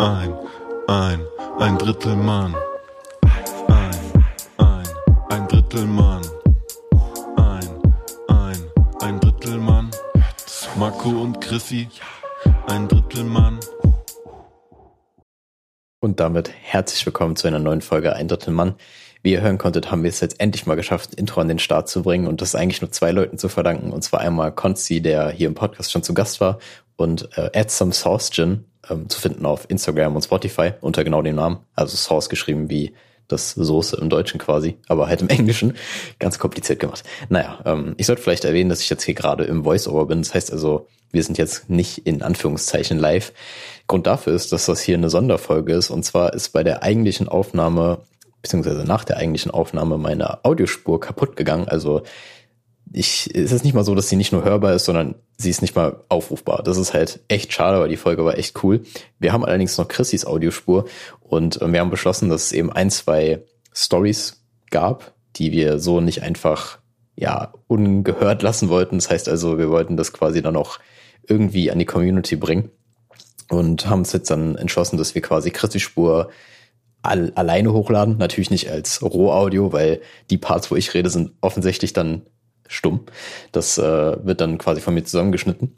ein, ein, ein Drittel Mann. Ein, ein, ein Drittel Mann. Ein, ein, ein Drittel Mann. Marco und Chrissy, ein Drittel Mann. Und damit herzlich willkommen zu einer neuen Folge Ein Drittel Mann. Wie ihr hören konntet, haben wir es jetzt endlich mal geschafft, Intro an den Start zu bringen und das eigentlich nur zwei Leuten zu verdanken. Und zwar einmal Konzi, der hier im Podcast schon zu Gast war und äh, Add Some Sauce Gin ähm, zu finden auf Instagram und Spotify unter genau dem Namen. Also Sauce geschrieben wie das Soße im Deutschen quasi, aber halt im Englischen. Ganz kompliziert gemacht. Naja, ähm, ich sollte vielleicht erwähnen, dass ich jetzt hier gerade im Voiceover bin. Das heißt also, wir sind jetzt nicht in Anführungszeichen live. Grund dafür ist, dass das hier eine Sonderfolge ist. Und zwar ist bei der eigentlichen Aufnahme beziehungsweise nach der eigentlichen Aufnahme meine Audiospur kaputt gegangen. Also ich, es ist nicht mal so, dass sie nicht nur hörbar ist, sondern sie ist nicht mal aufrufbar. Das ist halt echt schade, weil die Folge war echt cool. Wir haben allerdings noch Chrissys Audiospur und äh, wir haben beschlossen, dass es eben ein, zwei Stories gab, die wir so nicht einfach, ja, ungehört lassen wollten. Das heißt also, wir wollten das quasi dann auch irgendwie an die Community bringen und haben uns jetzt dann entschlossen, dass wir quasi Chrissys Spur all, alleine hochladen. Natürlich nicht als Rohaudio, weil die Parts, wo ich rede, sind offensichtlich dann stumm. Das äh, wird dann quasi von mir zusammengeschnitten.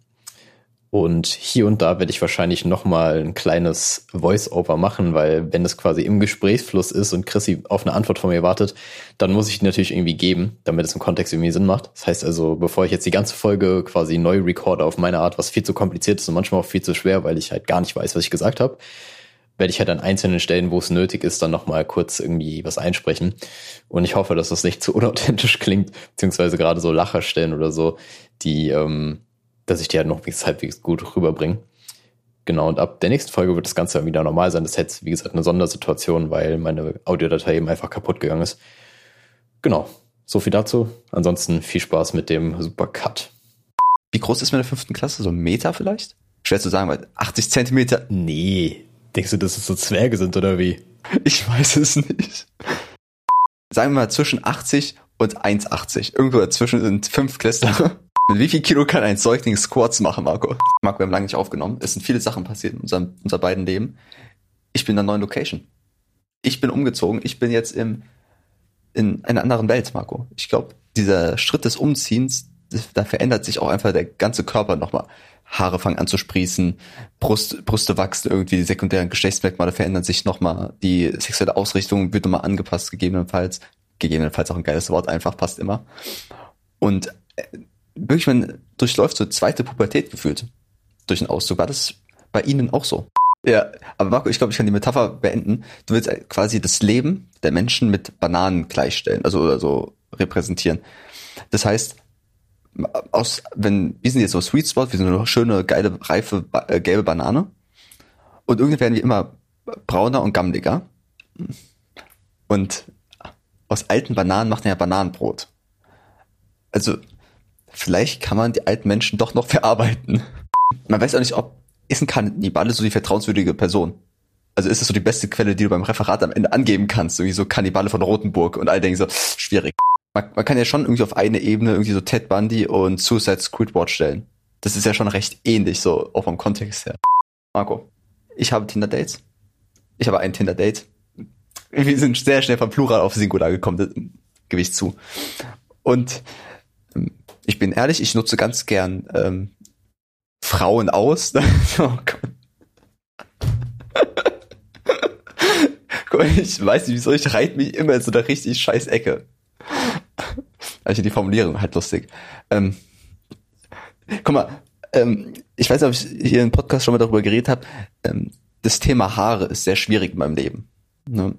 Und hier und da werde ich wahrscheinlich nochmal ein kleines Voice-Over machen, weil wenn es quasi im Gesprächsfluss ist und Chrissy auf eine Antwort von mir wartet, dann muss ich die natürlich irgendwie geben, damit es im Kontext irgendwie Sinn macht. Das heißt also, bevor ich jetzt die ganze Folge quasi neu recorde auf meine Art, was viel zu kompliziert ist und manchmal auch viel zu schwer, weil ich halt gar nicht weiß, was ich gesagt habe, werde ich halt an einzelnen Stellen, wo es nötig ist, dann nochmal kurz irgendwie was einsprechen. Und ich hoffe, dass das nicht zu unauthentisch klingt, beziehungsweise gerade so Lacherstellen oder so, die, ähm, dass ich die halt noch halbwegs gut rüberbringe. Genau, und ab der nächsten Folge wird das Ganze dann wieder normal sein. Das ist jetzt, wie gesagt, eine Sondersituation, weil meine Audiodatei eben einfach kaputt gegangen ist. Genau, so viel dazu. Ansonsten viel Spaß mit dem Super Cut. Wie groß ist meine fünften Klasse? So ein Meter vielleicht? Schwer zu sagen, weil 80 Zentimeter. Nee, Denkst du, dass es so Zwerge sind oder wie? Ich weiß es nicht. Sagen wir mal zwischen 80 und 1,80. Irgendwo dazwischen sind fünf Klässler. Mit wie viel Kilo kann ein Säugling Squats machen, Marco? Marco, wir haben lange nicht aufgenommen. Es sind viele Sachen passiert in unserem, unser beiden Leben. Ich bin in einer neuen Location. Ich bin umgezogen. Ich bin jetzt im, in einer anderen Welt, Marco. Ich glaube, dieser Schritt des Umziehens, da verändert sich auch einfach der ganze Körper nochmal. Haare fangen an zu sprießen, Brust, Brüste wachsen irgendwie, die sekundären Geschlechtsmerkmale verändern sich nochmal, die sexuelle Ausrichtung wird nochmal angepasst, gegebenenfalls. Gegebenenfalls auch ein geiles Wort, einfach passt immer. Und äh, wirklich, man durchläuft so zweite Pubertät gefühlt durch den Auszug. War das bei Ihnen auch so? Ja, aber Marco, ich glaube, ich kann die Metapher beenden. Du willst quasi das Leben der Menschen mit Bananen gleichstellen, also oder so repräsentieren. Das heißt, aus, wenn, wir sind jetzt so Sweet Spot, wir sind eine schöne, geile, reife, äh, gelbe Banane. Und irgendwie werden wir immer brauner und gammeliger. Und aus alten Bananen macht man ja Bananenbrot. Also, vielleicht kann man die alten Menschen doch noch verarbeiten. Man weiß auch nicht, ob, ist ein Kannibale so die vertrauenswürdige Person? Also ist das so die beste Quelle, die du beim Referat am Ende angeben kannst? Irgendwie so Kannibale von Rotenburg und all denken so, schwierig man, man kann ja schon irgendwie auf eine Ebene irgendwie so Ted Bundy und Suicide Squidward stellen. Das ist ja schon recht ähnlich, so auch vom Kontext her. Marco, ich habe Tinder-Dates. Ich habe ein Tinder-Date. Wir sind sehr schnell vom Plural auf Singular gekommen, gebe ich zu. Und ähm, ich bin ehrlich, ich nutze ganz gern ähm, Frauen aus. oh Gott. ich weiß nicht, wieso ich reite mich immer in so einer richtig scheiß Ecke. Also die Formulierung halt lustig. Ähm, guck mal, ähm, ich weiß nicht, ob ich hier im Podcast schon mal darüber geredet habe. Ähm, das Thema Haare ist sehr schwierig in meinem Leben. Ne?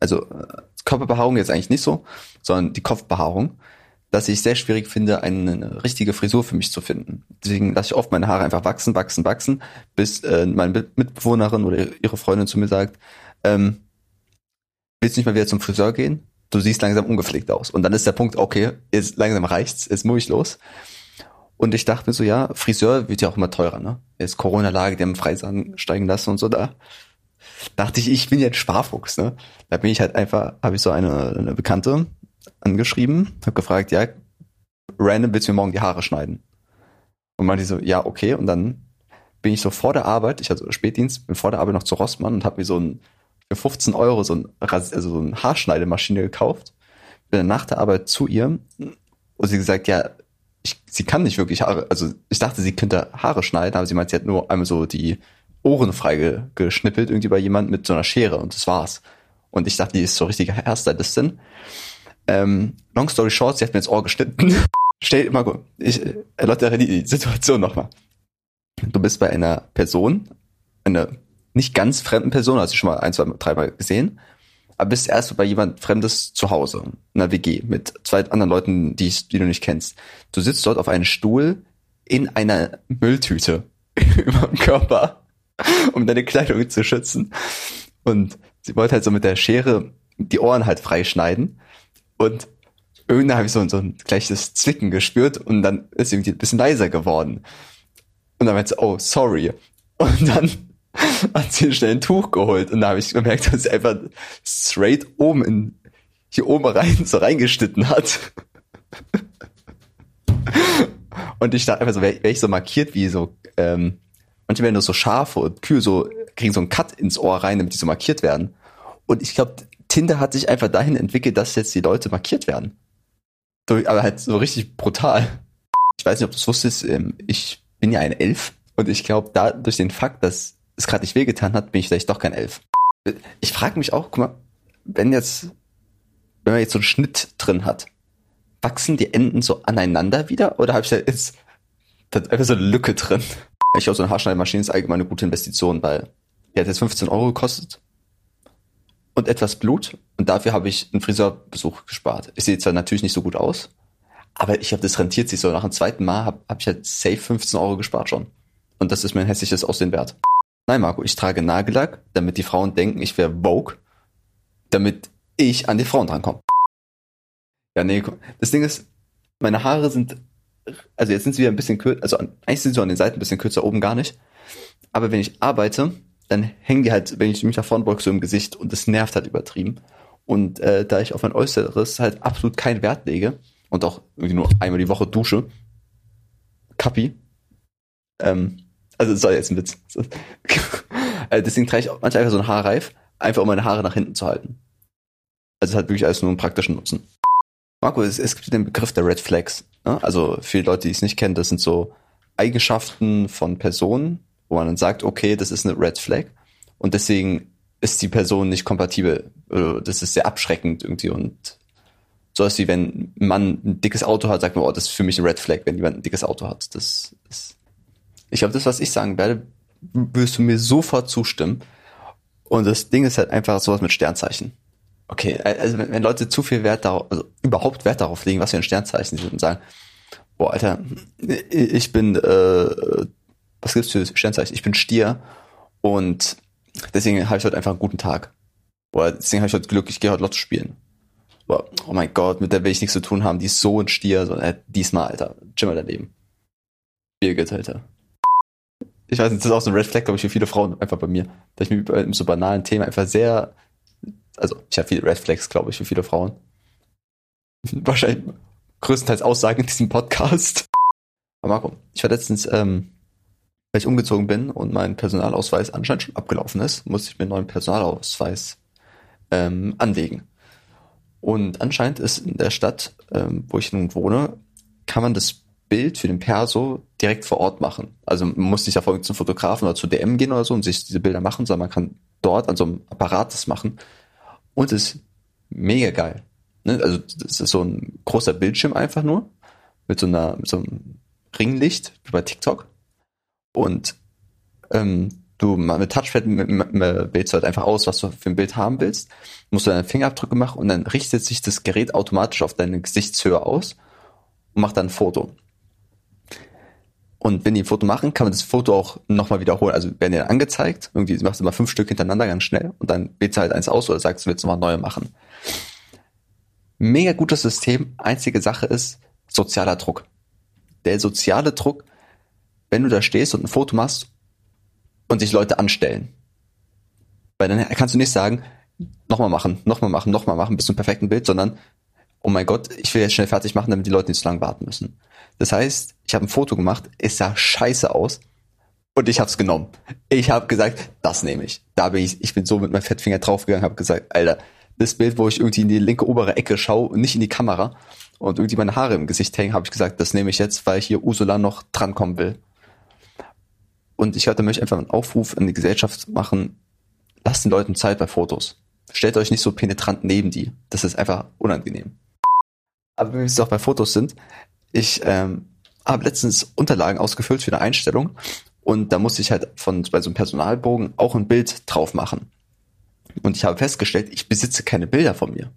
Also äh, Körperbehaarung jetzt eigentlich nicht so, sondern die Kopfbehaarung, dass ich sehr schwierig finde, eine, richtige Frisur für mich zu finden. Deswegen lasse ich oft meine Haare einfach wachsen, wachsen, wachsen, bis äh, meine Mitbewohnerin oder ihre Freundin zu mir sagt, ähm, willst du nicht mal wieder zum Friseur gehen? Du siehst langsam ungepflegt aus. Und dann ist der Punkt, okay, jetzt langsam reicht's, jetzt muss ich los. Und ich dachte mir so, ja, Friseur wird ja auch immer teurer, ne? Jetzt Corona-Lage, die haben Preis ansteigen lassen und so da. Dachte ich, ich bin jetzt Sparfuchs, ne? Da bin ich halt einfach, habe ich so eine, eine Bekannte angeschrieben, habe gefragt, ja, random willst du mir morgen die Haare schneiden? Und meinte so, ja, okay. Und dann bin ich so vor der Arbeit, ich hatte Spätdienst, bin vor der Arbeit noch zu Rossmann und habe mir so ein für 15 Euro so ein, also so eine Haarschneidemaschine gekauft. Bin dann nach der Arbeit zu ihr und sie gesagt, ja, ich, sie kann nicht wirklich Haare, also ich dachte, sie könnte Haare schneiden, aber sie meint, sie hat nur einmal so die Ohren frei geschnippelt, irgendwie bei jemand mit so einer Schere und das war's. Und ich dachte, die ist so richtige Hairstylistin. Ähm, long story short, sie hat mir ins Ohr geschnitten. Stell mal gut, ich erläutere die Situation nochmal. Du bist bei einer Person, einer nicht ganz fremden Person, hast du schon mal ein, zwei, dreimal gesehen, aber bist erst bei jemand Fremdes zu Hause, in einer WG, mit zwei anderen Leuten, die, die du nicht kennst. Du sitzt dort auf einem Stuhl in einer Mülltüte über dem Körper, um deine Kleidung zu schützen. Und sie wollte halt so mit der Schere die Ohren halt freischneiden. Und irgendwann habe ich so, so ein gleiches Zwicken gespürt und dann ist sie irgendwie ein bisschen leiser geworden. Und dann meinte sie, oh, sorry. Und dann sie schnell ein Tuch geholt und da habe ich gemerkt, dass sie einfach straight oben in hier oben rein so reingeschnitten hat. Und ich dachte einfach so, wäre wär ich so markiert wie so, ähm, manche werden nur so Schafe und Kühe so, kriegen so einen Cut ins Ohr rein, damit die so markiert werden. Und ich glaube, Tinder hat sich einfach dahin entwickelt, dass jetzt die Leute markiert werden. Aber halt so richtig brutal. Ich weiß nicht, ob du es wusstest, ähm, ich bin ja ein Elf und ich glaube, da durch den Fakt, dass es gerade nicht wehgetan hat, bin ich vielleicht doch kein Elf. Ich frage mich auch, guck mal, wenn jetzt, wenn man jetzt so einen Schnitt drin hat, wachsen die Enden so aneinander wieder oder habe ich da jetzt da einfach so eine Lücke drin? Ich glaube, so eine Haarschneidemaschine ist allgemein eine gute Investition, weil die hat jetzt 15 Euro gekostet und etwas Blut und dafür habe ich einen Friseurbesuch gespart. Ich sehe zwar natürlich nicht so gut aus, aber ich habe das rentiert sich so. Nach dem zweiten Mal habe hab ich halt safe 15 Euro gespart schon. Und das ist mir ein hässliches Aussehen wert. Nein, Marco, ich trage Nagellack, damit die Frauen denken, ich wäre Vogue, damit ich an die Frauen drankomme. Ja, nee, das Ding ist, meine Haare sind, also jetzt sind sie wieder ein bisschen kürzer, also eigentlich sind sie an den Seiten ein bisschen kürzer, oben gar nicht. Aber wenn ich arbeite, dann hängen die halt, wenn ich mich nach vorne beuge, so im Gesicht und das nervt halt übertrieben. Und äh, da ich auf mein Äußeres halt absolut keinen Wert lege und auch irgendwie nur einmal die Woche dusche, Kapi, ähm, also das soll jetzt ein Witz. Äh, deswegen trage ich manchmal einfach so ein Haarreif, einfach um meine Haare nach hinten zu halten. Also es hat wirklich alles nur einen praktischen Nutzen. Marco, es, es gibt den Begriff der Red Flags. Ne? Also für die Leute, die es nicht kennen, das sind so Eigenschaften von Personen, wo man dann sagt, okay, das ist eine Red Flag und deswegen ist die Person nicht kompatibel. Das ist sehr abschreckend irgendwie und so ist wie wenn ein Mann ein dickes Auto hat, sagt man, oh, das ist für mich ein Red Flag, wenn jemand ein dickes Auto hat. Das ist ich glaube, das, was ich sagen werde, wirst du mir sofort zustimmen. Und das Ding ist halt einfach sowas mit Sternzeichen. Okay, also wenn, wenn Leute zu viel Wert darauf, also überhaupt Wert darauf legen, was für ein Sternzeichen sie sind und sagen, boah, Alter, ich bin, äh, was gibt's für Sternzeichen? Ich bin Stier und deswegen habe ich heute einfach einen guten Tag. Boah, deswegen habe ich heute Glück, ich gehe heute Lotto spielen. Boah, oh mein Gott, mit der will ich nichts zu tun haben, die ist so ein Stier, so, äh, diesmal, Alter, chill mal daneben. Birgit, Alter ich weiß nicht, das ist auch so ein Red Flag, glaube ich, für viele Frauen einfach bei mir. Dass ich mich bei so banalen Themen einfach sehr, also ich habe viele Red Flags, glaube ich, für viele Frauen. Wahrscheinlich größtenteils Aussagen in diesem Podcast. Aber Marco, ich war letztens, ähm, weil ich umgezogen bin und mein Personalausweis anscheinend schon abgelaufen ist, musste ich mir einen neuen Personalausweis ähm, anlegen. Und anscheinend ist in der Stadt, ähm, wo ich nun wohne, kann man das Bild für den Perso direkt vor Ort machen. Also man muss nicht ja zum Fotografen oder zu DM gehen oder so und sich diese Bilder machen, sondern man kann dort an so einem Apparat das machen. Und es ist mega geil. Ne? Also das ist so ein großer Bildschirm einfach nur mit so einer mit so einem Ringlicht wie bei TikTok. Und ähm, du mit Touchpad wählst du halt einfach aus, was du für ein Bild haben willst. Musst du deine Fingerabdrücke machen und dann richtet sich das Gerät automatisch auf deine Gesichtshöhe aus und macht dann ein Foto. Und wenn die ein Foto machen, kann man das Foto auch nochmal wiederholen. Also werden dir angezeigt, irgendwie machst du mal fünf Stück hintereinander ganz schnell und dann wählst du halt eins aus oder sagst, du willst nochmal neue machen. Mega gutes System. Einzige Sache ist sozialer Druck. Der soziale Druck, wenn du da stehst und ein Foto machst und sich Leute anstellen. Weil dann kannst du nicht sagen, nochmal machen, nochmal machen, nochmal machen bis zum perfekten Bild, sondern oh mein Gott, ich will jetzt schnell fertig machen, damit die Leute nicht so lange warten müssen. Das heißt, ich habe ein Foto gemacht, es sah scheiße aus. Und ich hab's genommen. Ich habe gesagt, das nehme ich. Da bin ich, ich bin so mit meinem Fettfinger draufgegangen, habe gesagt, Alter, das Bild, wo ich irgendwie in die linke obere Ecke schaue und nicht in die Kamera und irgendwie meine Haare im Gesicht hängen, habe ich gesagt, das nehme ich jetzt, weil hier Ursula noch drankommen will. Und ich hatte möchte einfach einen Aufruf in die Gesellschaft machen, lasst den Leuten Zeit bei Fotos. Stellt euch nicht so penetrant neben die. Das ist einfach unangenehm. Aber wenn wir jetzt auch bei Fotos sind, ich ähm, habe letztens Unterlagen ausgefüllt für eine Einstellung und da musste ich halt von bei so einem Personalbogen auch ein Bild drauf machen. Und ich habe festgestellt, ich besitze keine Bilder von mir,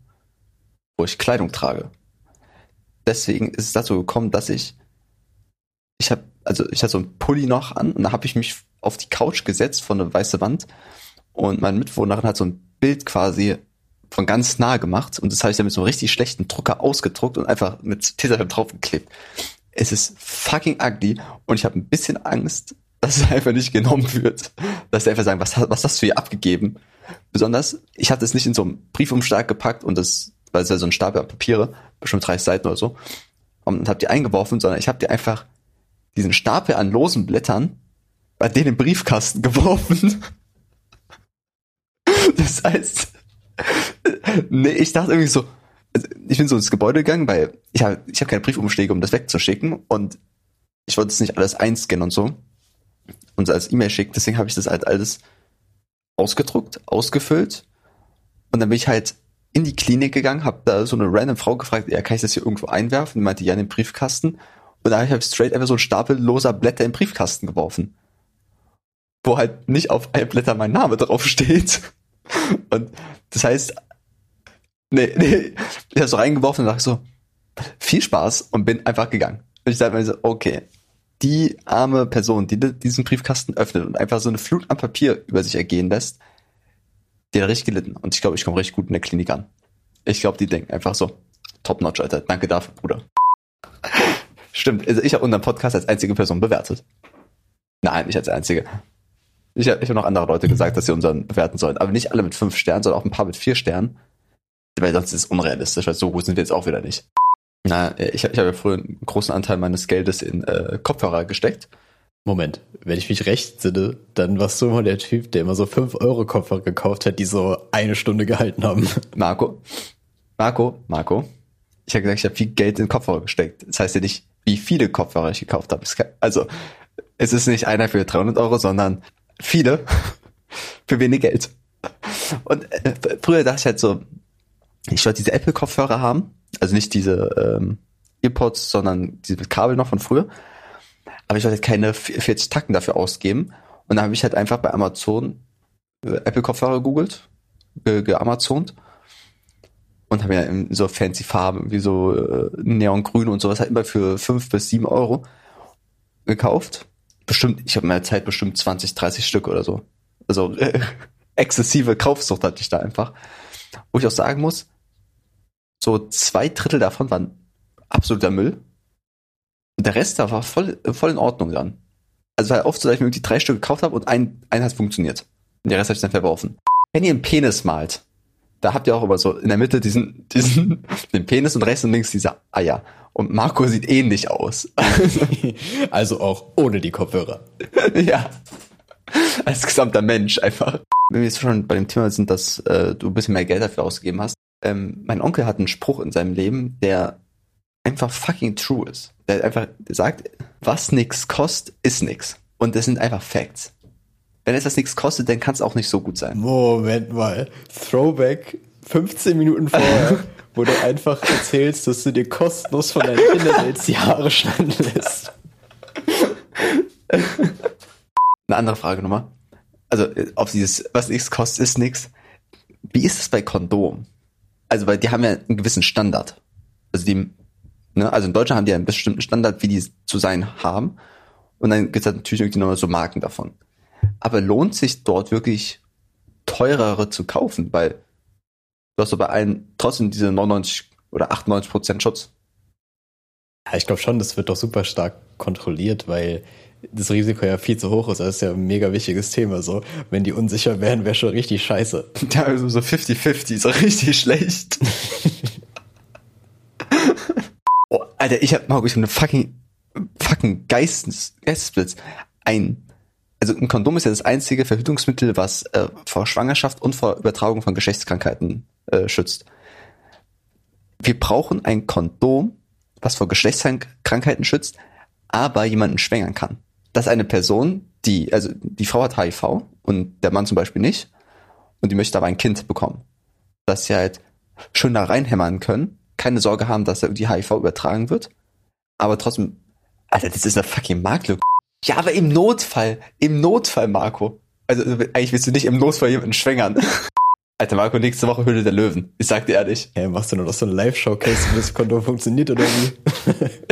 wo ich Kleidung trage. Deswegen ist es dazu gekommen, dass ich ich habe also ich hatte so einen Pulli noch an und da habe ich mich auf die Couch gesetzt von einer weiße Wand und meine Mitwohnerin hat so ein Bild quasi von ganz nah gemacht und das habe ich dann mit so einem richtig schlechten Drucker ausgedruckt und einfach mit Tesafilm draufgeklebt. Es ist fucking ugly und ich habe ein bisschen Angst, dass es einfach nicht genommen wird. Dass sie einfach sagen, was, was hast du hier abgegeben? Besonders, ich hatte es nicht in so einem Briefumschlag gepackt und das, weil es ja so ein Stapel an Papiere, bestimmt 30 Seiten oder so, und habe die eingeworfen, sondern ich habe dir einfach diesen Stapel an losen Blättern bei denen im Briefkasten geworfen. Das heißt, nee, ich dachte irgendwie so, also ich bin so ins Gebäude gegangen, weil ich habe ich hab keine Briefumschläge, um das wegzuschicken und ich wollte es nicht alles einscannen und so und als E-Mail schicken, deswegen habe ich das halt alles ausgedruckt, ausgefüllt und dann bin ich halt in die Klinik gegangen, habe da so eine random Frau gefragt, ja, kann ich das hier irgendwo einwerfen? Die meinte, ja, in den Briefkasten. Und da habe ich straight einfach so einen Stapel loser Blätter in den Briefkasten geworfen. Wo halt nicht auf ein Blätter mein Name drauf steht. Und das heißt, nee, nee, ich habe so reingeworfen und dachte so, viel Spaß und bin einfach gegangen. Und ich dachte mir so, okay, die arme Person, die diesen Briefkasten öffnet und einfach so eine Flut an Papier über sich ergehen lässt, die hat richtig gelitten. Und ich glaube, ich komme richtig gut in der Klinik an. Ich glaube, die denken einfach so, top notch, Alter. Danke dafür, Bruder. Stimmt, also ich habe unseren Podcast als einzige Person bewertet. Nein, nicht als einzige. Ich habe ich hab noch andere Leute gesagt, dass sie unseren bewerten sollen. Aber nicht alle mit fünf Sternen, sondern auch ein paar mit vier Sternen. Weil sonst ist es unrealistisch, weil so gut sind wir jetzt auch wieder nicht. Na, ich, ich habe ja früher einen großen Anteil meines Geldes in äh, Kopfhörer gesteckt. Moment, wenn ich mich recht sinne, dann warst du immer der Typ, der immer so 5 Euro Kopfhörer gekauft hat, die so eine Stunde gehalten haben. Marco, Marco, Marco, ich habe gesagt, ich habe viel Geld in Kopfhörer gesteckt. Das heißt ja nicht, wie viele Kopfhörer ich gekauft habe. Also, es ist nicht einer für 300 Euro, sondern viele für wenig Geld. Und äh, früher dachte ich halt so, ich wollte diese Apple-Kopfhörer haben, also nicht diese ähm, Earpods, sondern diese mit Kabel noch von früher aber ich wollte keine 40 Tacken dafür ausgeben. Und dann habe ich halt einfach bei Amazon äh, Apple-Kopfhörer gegoogelt, ge geamazont und habe ja in so fancy Farben wie so äh, Neongrün und sowas halt immer für fünf bis sieben Euro gekauft. Bestimmt, ich habe in meiner Zeit bestimmt 20, 30 Stück oder so. Also äh, exzessive Kaufsucht hatte ich da einfach. Wo ich auch sagen muss, so zwei Drittel davon waren absoluter Müll der Rest da war voll, voll in Ordnung dann. Also war oft so, dass ich mir irgendwie drei Stück gekauft habe und ein, ein hat funktioniert. Und der Rest habe ich dann verworfen. Wenn ihr einen Penis malt, da habt ihr auch immer so in der Mitte diesen, diesen, den Penis und rechts und links diese Eier. Und Marco sieht ähnlich aus. also auch ohne die Kopfhörer. ja. Als gesamter Mensch einfach. Wenn wir jetzt schon bei dem Thema sind, dass äh, du ein bisschen mehr Geld dafür ausgegeben hast. Ähm, mein Onkel hat einen Spruch in seinem Leben, der einfach fucking true ist. Der einfach sagt, was nix kostet, ist nix. Und das sind einfach Facts. Wenn es das nichts kostet, dann kann es auch nicht so gut sein. Moment mal. Throwback 15 Minuten vorher, wo du einfach erzählst, dass du dir kostenlos von deinen Kindern jetzt die Haare schneiden lässt. Eine andere Frage nochmal. Also auf dieses, was nichts kostet, ist nichts. Wie ist es bei Kondom? Also, weil die haben ja einen gewissen Standard. Also die Ne? Also in Deutschland haben die einen bestimmten Standard, wie die zu sein haben. Und dann gibt es halt natürlich irgendwie noch so Marken davon. Aber lohnt sich dort wirklich teurere zu kaufen, weil du hast bei allen trotzdem diese 99 oder 98 Prozent Schutz. Ja, ich glaube schon, das wird doch super stark kontrolliert, weil das Risiko ja viel zu hoch ist. Das ist ja ein mega wichtiges Thema. So, wenn die unsicher wären, wäre schon richtig scheiße. Ja, also so 50-50, so richtig schlecht. Alter, ich hab, Marco, ich hab eine fucking, fucking Geistes, Geistesblitz. Ein also ein Kondom ist ja das einzige Verhütungsmittel, was äh, vor Schwangerschaft und vor Übertragung von Geschlechtskrankheiten äh, schützt. Wir brauchen ein Kondom, was vor Geschlechtskrankheiten schützt, aber jemanden schwängern kann. Dass eine Person, die, also die Frau hat HIV und der Mann zum Beispiel nicht, und die möchte aber ein Kind bekommen. Dass sie halt schön da reinhämmern können, keine Sorge haben, dass er die HIV übertragen wird, aber trotzdem, Alter, das ist eine fucking Marktlücke. Ja, aber im Notfall, im Notfall, Marco. Also eigentlich willst du nicht im Notfall jemanden schwängern. Alter, Marco, nächste Woche Höhle der Löwen. Ich sag dir ehrlich. Hey, machst du nur noch so eine Live-Showcase, wie das Kondom funktioniert oder wie?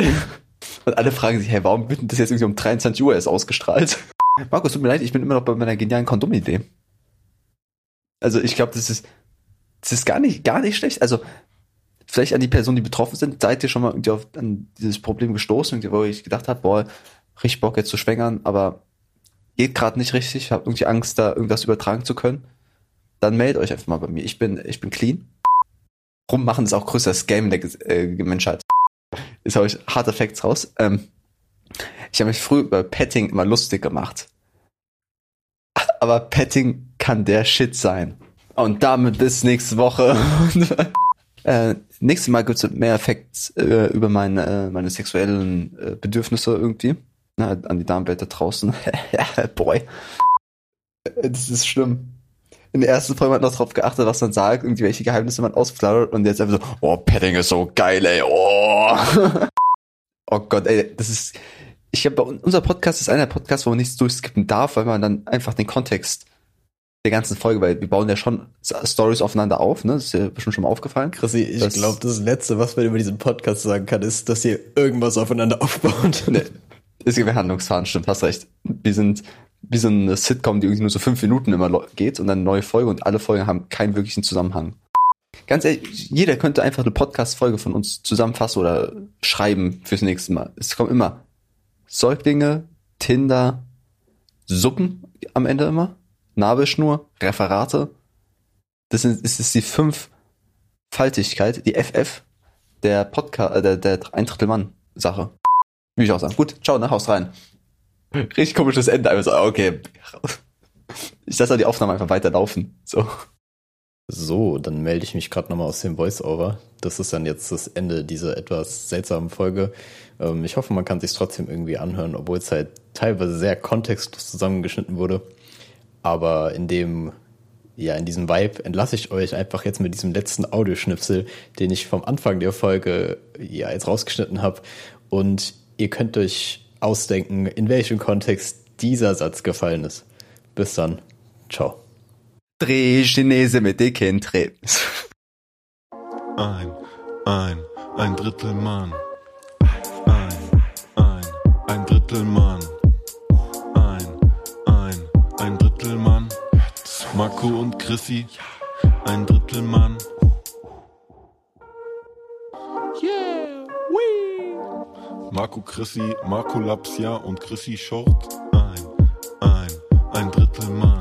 Und alle fragen sich, hey, warum wird denn das jetzt irgendwie um 23 Uhr erst ausgestrahlt? Markus, tut mir leid, ich bin immer noch bei meiner genialen Kondomidee. Also ich glaube, das ist, das ist gar nicht, gar nicht schlecht. Also vielleicht an die Personen, die betroffen sind, seid ihr schon mal irgendwie auf an dieses Problem gestoßen, wo ich gedacht habe, boah, richtig Bock jetzt zu schwängern, aber geht gerade nicht richtig, habt irgendwie Angst, da irgendwas übertragen zu können, dann meldet euch einfach mal bei mir. Ich bin, ich bin clean. Rummachen ist auch größter Scam der äh, Menschheit. Ist euch harte Facts raus. Ähm, ich habe mich früher über Petting immer lustig gemacht. Aber Petting kann der Shit sein. Und damit bis nächste Woche. äh, nächstes Mal gibt's mehr Facts äh, über meine, äh, meine sexuellen äh, Bedürfnisse irgendwie. Na, an die Damenwelt da draußen. Boy. Das ist schlimm. In der ersten Folge hat man noch drauf geachtet, was man sagt, irgendwie welche Geheimnisse man ausflattert und jetzt einfach so, oh, Padding ist so geil, ey, oh. oh Gott, ey, das ist, ich habe unser Podcast ist einer der Podcasts, wo man nichts durchskippen darf, weil man dann einfach den Kontext der ganzen Folge, weil wir bauen ja schon Stories aufeinander auf, ne? Das ist ja bestimmt schon mal aufgefallen. Chrissy, ich glaube, das Letzte, was man über diesen Podcast sagen kann, ist, dass ihr irgendwas aufeinander aufbaut. Nee, es gibt Handlungsfaden, stimmt, hast recht. Wir sind wie so eine Sitcom, die irgendwie nur so fünf Minuten immer geht und dann eine neue Folge und alle Folgen haben keinen wirklichen Zusammenhang. Ganz ehrlich, jeder könnte einfach eine Podcast-Folge von uns zusammenfassen oder schreiben fürs nächste Mal. Es kommen immer Säuglinge, Tinder, Suppen am Ende immer, Nabelschnur, Referate. Das ist, das ist die Fünffaltigkeit, die FF der Podcast, äh, der, der ein Drittel Mann Sache. Wie ich auch sagen. Gut, ciao, ne, Haus rein. Richtig komisches Ende, einfach so, okay. Ich lasse die Aufnahme einfach weiterlaufen. So. So, dann melde ich mich gerade nochmal aus dem Voice-Over. Das ist dann jetzt das Ende dieser etwas seltsamen Folge. Ähm, ich hoffe, man kann sich trotzdem irgendwie anhören, obwohl es halt teilweise sehr kontextlos zusammengeschnitten wurde. Aber in dem, ja, in diesem Vibe entlasse ich euch einfach jetzt mit diesem letzten Audioschnipsel, den ich vom Anfang der Folge ja jetzt rausgeschnitten habe. Und ihr könnt euch ausdenken, in welchem Kontext dieser Satz gefallen ist. Bis dann. Ciao. Dreh Chinese mit dicken Trips. Ein, ein, ein Drittel Mann. Ein, ein, ein Drittel Mann. Ein, ein, ein Drittel Mann. Marco und Chrissy. Ein Drittel Mann. Yeah, wee. Marco Chrissy, Marco Lapsia und Chrissy Short. Ein, ein, ein Drittel Mann.